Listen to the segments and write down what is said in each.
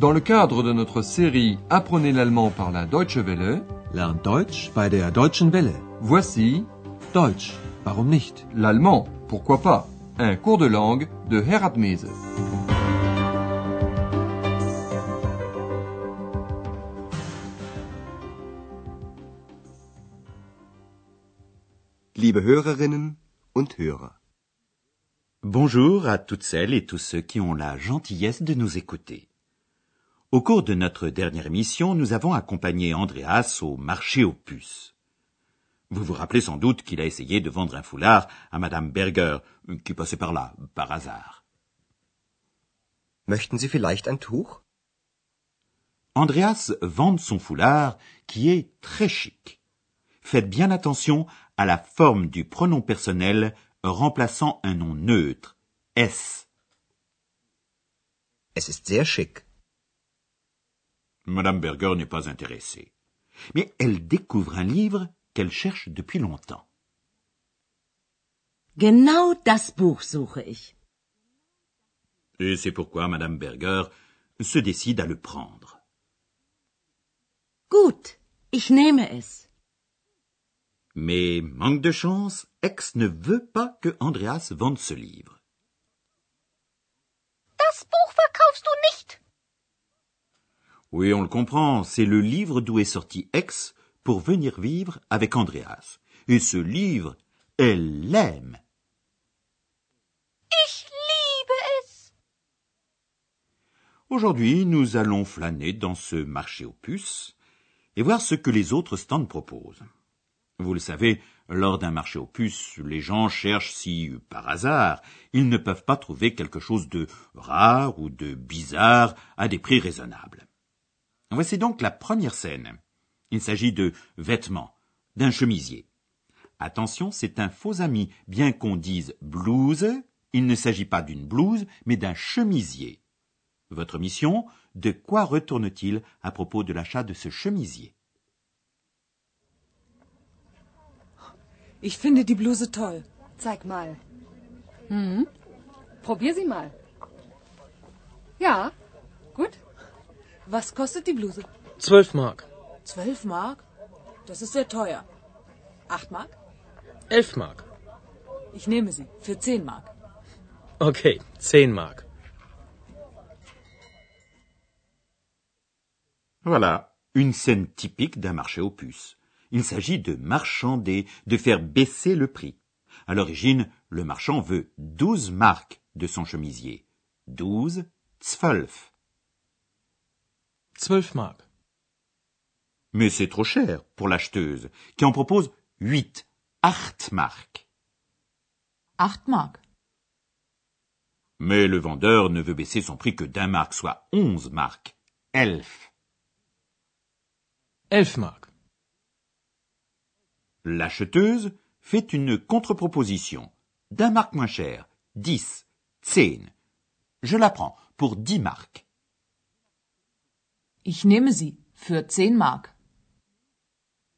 Dans le cadre de notre série Apprenez l'allemand par la Deutsche Welle, Lernt Deutsch bei der Deutschen Welle. voici Deutsch, warum nicht? l'allemand, pourquoi pas, un cours de langue de Herat Mese. Liebe Hörerinnen und Hörer, Bonjour à toutes celles et tous ceux qui ont la gentillesse de nous écouter. Au cours de notre dernière émission, nous avons accompagné Andreas au marché aux puces. Vous vous rappelez sans doute qu'il a essayé de vendre un foulard à Madame Berger, qui passait par là, par hasard. möchten Sie vielleicht ein Tuch? Andreas vend son foulard, qui est très chic. Faites bien attention à la forme du pronom personnel remplaçant un nom neutre, S. Es ist sehr schick. Madame Berger n'est pas intéressée. Mais elle découvre un livre qu'elle cherche depuis longtemps. Genau das Buch suche ich. Et c'est pourquoi Madame Berger se décide à le prendre. Gut, ich nehme es. Mais, manque de chance, Ex ne veut pas que Andreas vende ce livre. Das Buch verkaufst du nicht. Oui, on le comprend, c'est le livre d'où est sorti Ex pour venir vivre avec Andreas. Et ce livre, elle l'aime. Ich liebe es. Aujourd'hui, nous allons flâner dans ce marché aux puces et voir ce que les autres stands proposent. Vous le savez, lors d'un marché aux puces, les gens cherchent si, par hasard, ils ne peuvent pas trouver quelque chose de rare ou de bizarre à des prix raisonnables. Voici donc la première scène. Il s'agit de vêtements, d'un chemisier. Attention, c'est un faux ami. Bien qu'on dise blouse, il ne s'agit pas d'une blouse, mais d'un chemisier. Votre mission, de quoi retourne-t-il à propos de l'achat de ce chemisier? Ich finde die Bluse toll. Zeig mal. Hm? Probier sie mal. Ja, gut. Was kostet die Bluse? Zwölf Mark. Zwölf Mark? Das ist sehr teuer. Acht Mark? Elf Mark. Ich nehme sie. Für zehn Mark. Okay, zehn Mark. Voilà, une scène typique d'un marché aux puces. Il s'agit de marchander, de faire baisser le prix. À l'origine, le marchand veut douze marques de son chemisier. Douze, zwölf. Zwölf Mark. Mais c'est trop cher pour l'acheteuse, qui en propose huit, acht marques. Acht Mark. Mais le vendeur ne veut baisser son prix que d'un marque, soit onze marques. Elf. Elf Mark. L'acheteuse fait une contre-proposition. D'un marque moins cher. Dix. Zehn. Je la prends pour dix marques. Ich nehme sie. Für zehn Mark.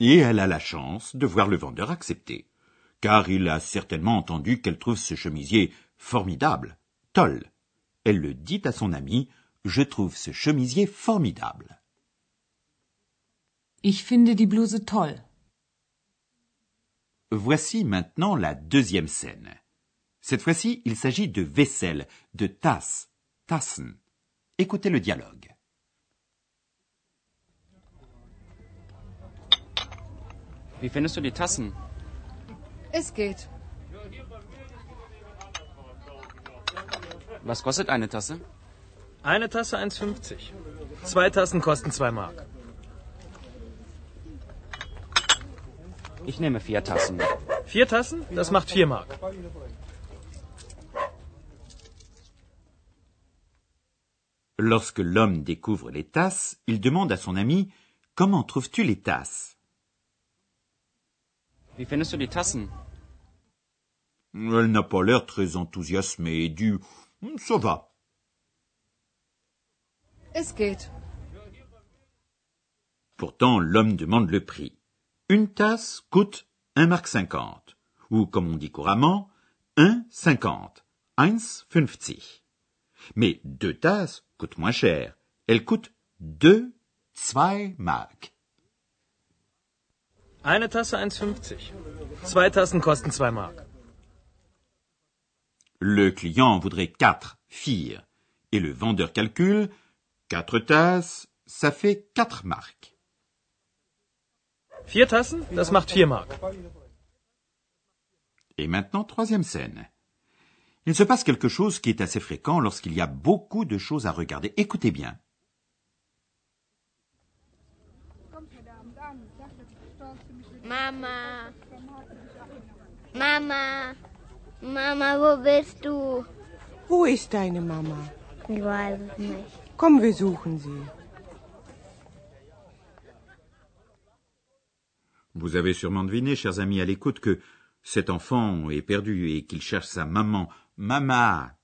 Et elle a la chance de voir le vendeur accepter. Car il a certainement entendu qu'elle trouve ce chemisier formidable. Toll. Elle le dit à son ami, je trouve ce chemisier formidable. Ich finde die Bluse toll. Voici maintenant la deuxième scène. Cette fois-ci, il s'agit de vaisselle, de tasse, tassen. Écoutez le dialogue. Wie findest du die Tassen? Es geht. Was kostet eine Tasse? Eine Tasse 1,50. Zwei Tassen kosten zwei Mark. Ich nehme vier Tassen. Vier Tassen? Das macht vier Mark. Lorsque l'homme découvre les tasses, il demande à son ami Comment trouves-tu les tasses Wie findest du die Tassen? Elle n'a pas l'air très enthousiasmée et dit Ça va. Es geht. Pourtant, l'homme demande le prix. Une tasse coûte un mark cinquante, ou comme on dit couramment, un cinquante, eins fünfzig. Mais deux tasses coûtent moins cher, Elle coûte deux, zwei Mark. Eine Tasse 1,50. Zwei Tassen kosten 2 Mark. Le client voudrait quatre filles. Et le vendeur calcule quatre tasses, ça fait quatre marques. Vier Tassen, das macht 4 Mark. Et maintenant, troisième scène. Il se passe quelque chose qui est assez fréquent lorsqu'il y a beaucoup de choses à regarder. Écoutez bien. Mama. Mama. Mama, wo bist du? Wo ist deine Mama? Ich weiß es nicht. Komm, wir suchen sie. Vous avez sûrement deviné, chers amis à l'écoute, que cet enfant est perdu et qu'il cherche sa maman. Mama.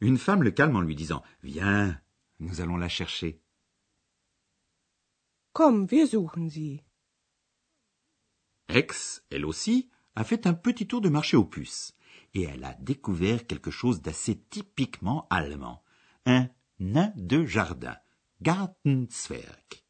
Une femme le calme en lui disant Viens, nous allons la chercher. Komm, wir suchen sie. Ex, elle aussi, a fait un petit tour de marché aux puces. Et elle a découvert quelque chose d'assez typiquement allemand. Un nain de jardin. Gartenzwerg.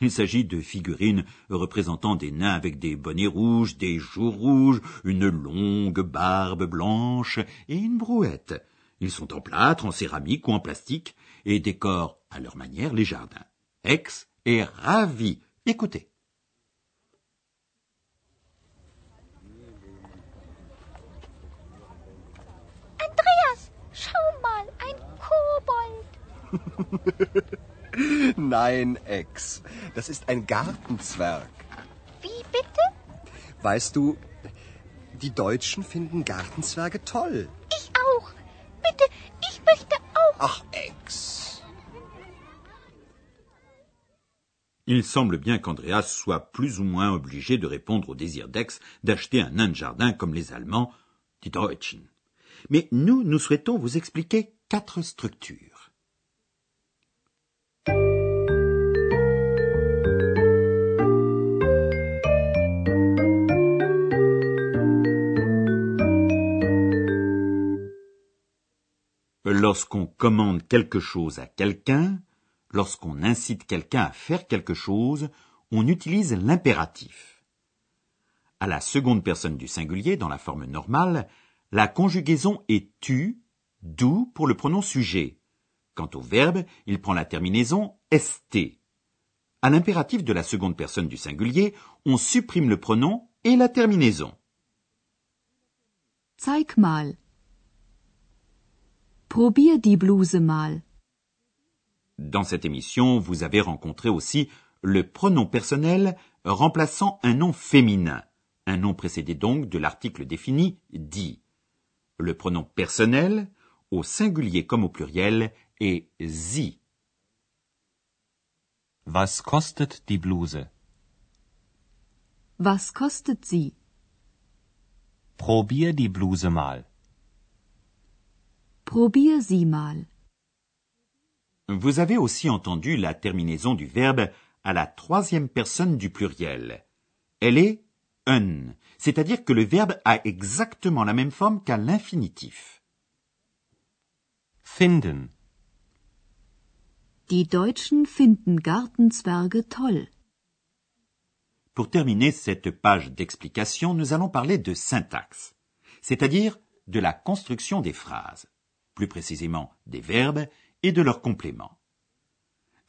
Il s'agit de figurines représentant des nains avec des bonnets rouges, des joues rouges, une longue barbe blanche et une brouette. Ils sont en plâtre, en céramique ou en plastique et décorent à leur manière les jardins. Ex est ravi. Écoutez. Andreas, schau mal, ein Kobold. Nein, Ex. Das ist ein Gartenzwerg. Wie bitte? Weißt du, die Deutschen finden Gartenzwerge toll. Ich auch. Bitte, ich möchte auch. Ach, Ex. Il semble bien qu'Andreas soit plus ou moins obligé de répondre au désir d'Aix d'acheter un nain de jardin comme les Allemands, die Deutschen. Mais nous, nous souhaitons vous expliquer quatre structures. Lorsqu'on commande quelque chose à quelqu'un, lorsqu'on incite quelqu'un à faire quelque chose, on utilise l'impératif. À la seconde personne du singulier, dans la forme normale, la conjugaison est tu, du pour le pronom sujet. Quant au verbe, il prend la terminaison st. À l'impératif de la seconde personne du singulier, on supprime le pronom et la terminaison. Probier die Bluse mal. Dans cette émission, vous avez rencontré aussi le pronom personnel remplaçant un nom féminin, un nom précédé donc de l'article défini dit. Le pronom personnel, au singulier comme au pluriel, est sie. Was kostet die Bluse? Was kostet sie? Probier die Bluse mal. Probier sie mal. Vous avez aussi entendu la terminaison du verbe à la troisième personne du pluriel. Elle est un, c'est-à-dire que le verbe a exactement la même forme qu'à l'infinitif. Finden. Die Deutschen finden Gartenzwerge toll. Pour terminer cette page d'explication, nous allons parler de syntaxe, c'est-à-dire de la construction des phrases, plus précisément des verbes et de leurs compléments.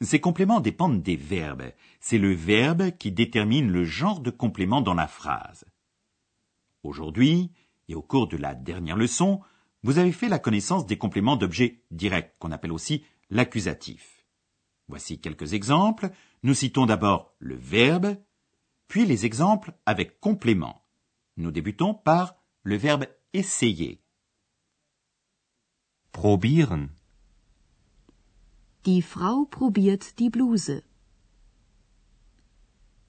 Ces compléments dépendent des verbes. C'est le verbe qui détermine le genre de complément dans la phrase. Aujourd'hui, et au cours de la dernière leçon, vous avez fait la connaissance des compléments d'objets directs, qu'on appelle aussi l'accusatif. Voici quelques exemples. Nous citons d'abord le verbe, puis les exemples avec complément. Nous débutons par le verbe essayer. Probieren. Die Frau probiert die Bluse.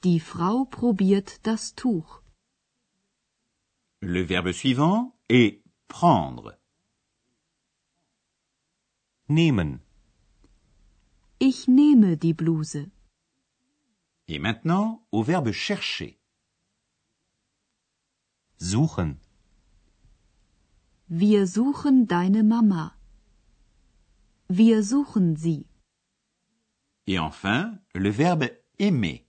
Die Frau probiert das Tuch. Le verbe suivant est prendre. Nehmen. Ich nehme die Bluse. Et maintenant, au verbe chercher. Suchen. Wir suchen deine Mama. Wir suchen sie. Et enfin, le verbe aimer.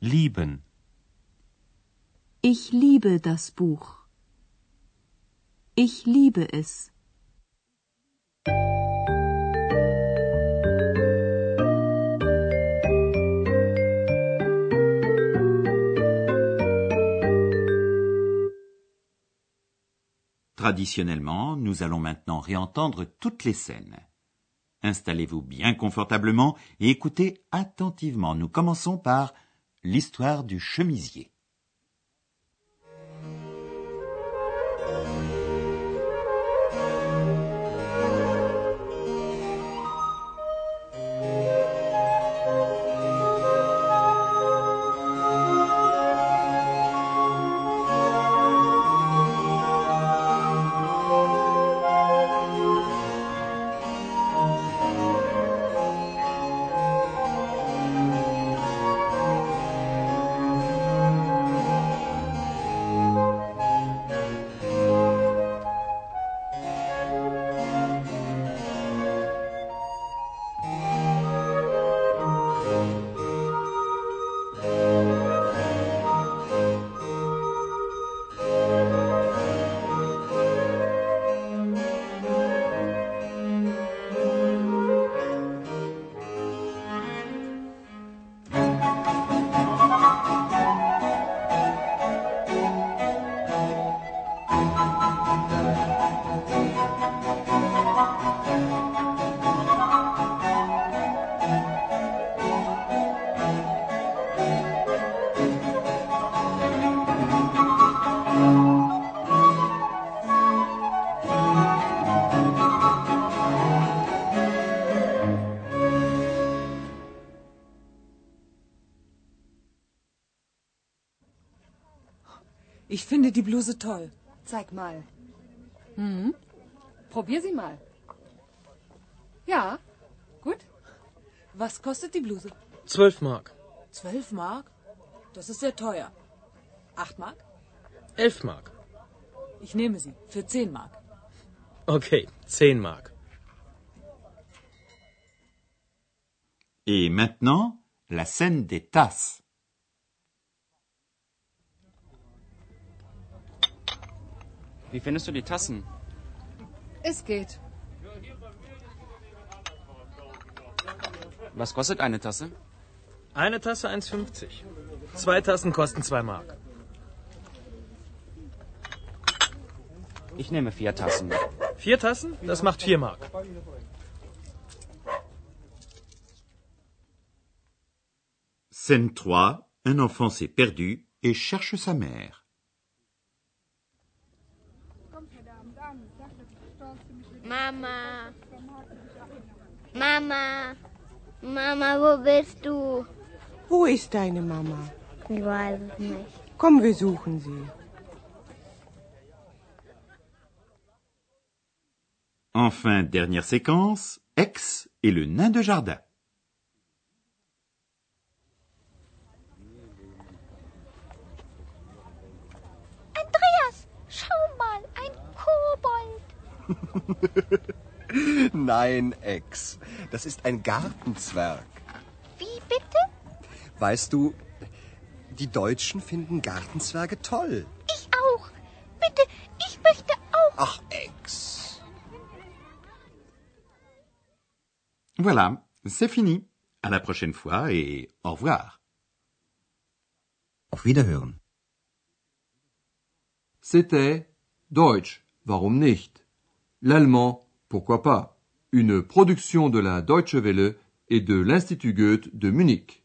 Lieben. Ich liebe das Buch. Ich liebe es. Traditionnellement, nous allons maintenant réentendre toutes les scènes. Installez-vous bien confortablement et écoutez attentivement. Nous commençons par l'histoire du chemisier. Ich finde die Bluse toll. Zeig mal. Hm? Probier sie mal. Ja, gut. Was kostet die Bluse? Zwölf Mark. Zwölf Mark? Das ist sehr teuer. Acht Mark? Elf Mark. Ich nehme sie. Für zehn Mark. Okay, zehn Mark. Et maintenant, la scène des tasses. Wie findest du die Tassen? Es geht. Was kostet eine Tasse? Eine Tasse 1,50. Zwei Tassen kosten zwei Mark. Ich nehme vier Tassen. Vier Tassen? Das macht vier Mark. Scène 3, un enfant s'est perdu et cherche sa mère. Mama. Mama. Mama, wo bist du? Wo ist deine Mama? Ich weiß es nicht. Komm, wir suchen sie. Enfin, dernière séquence, Ex et le nain de jardin. Nein, Ex. Das ist ein Gartenzwerg. Wie bitte? Weißt du, die Deutschen finden Gartenzwerge toll. Ich auch. Bitte, ich möchte auch. Ach, Ex. Voilà, c'est fini. À la prochaine fois et au revoir. Auf Wiederhören. C'était Deutsch, warum nicht? L'allemand, pourquoi pas? Une production de la Deutsche Welle et de l'Institut Goethe de Munich.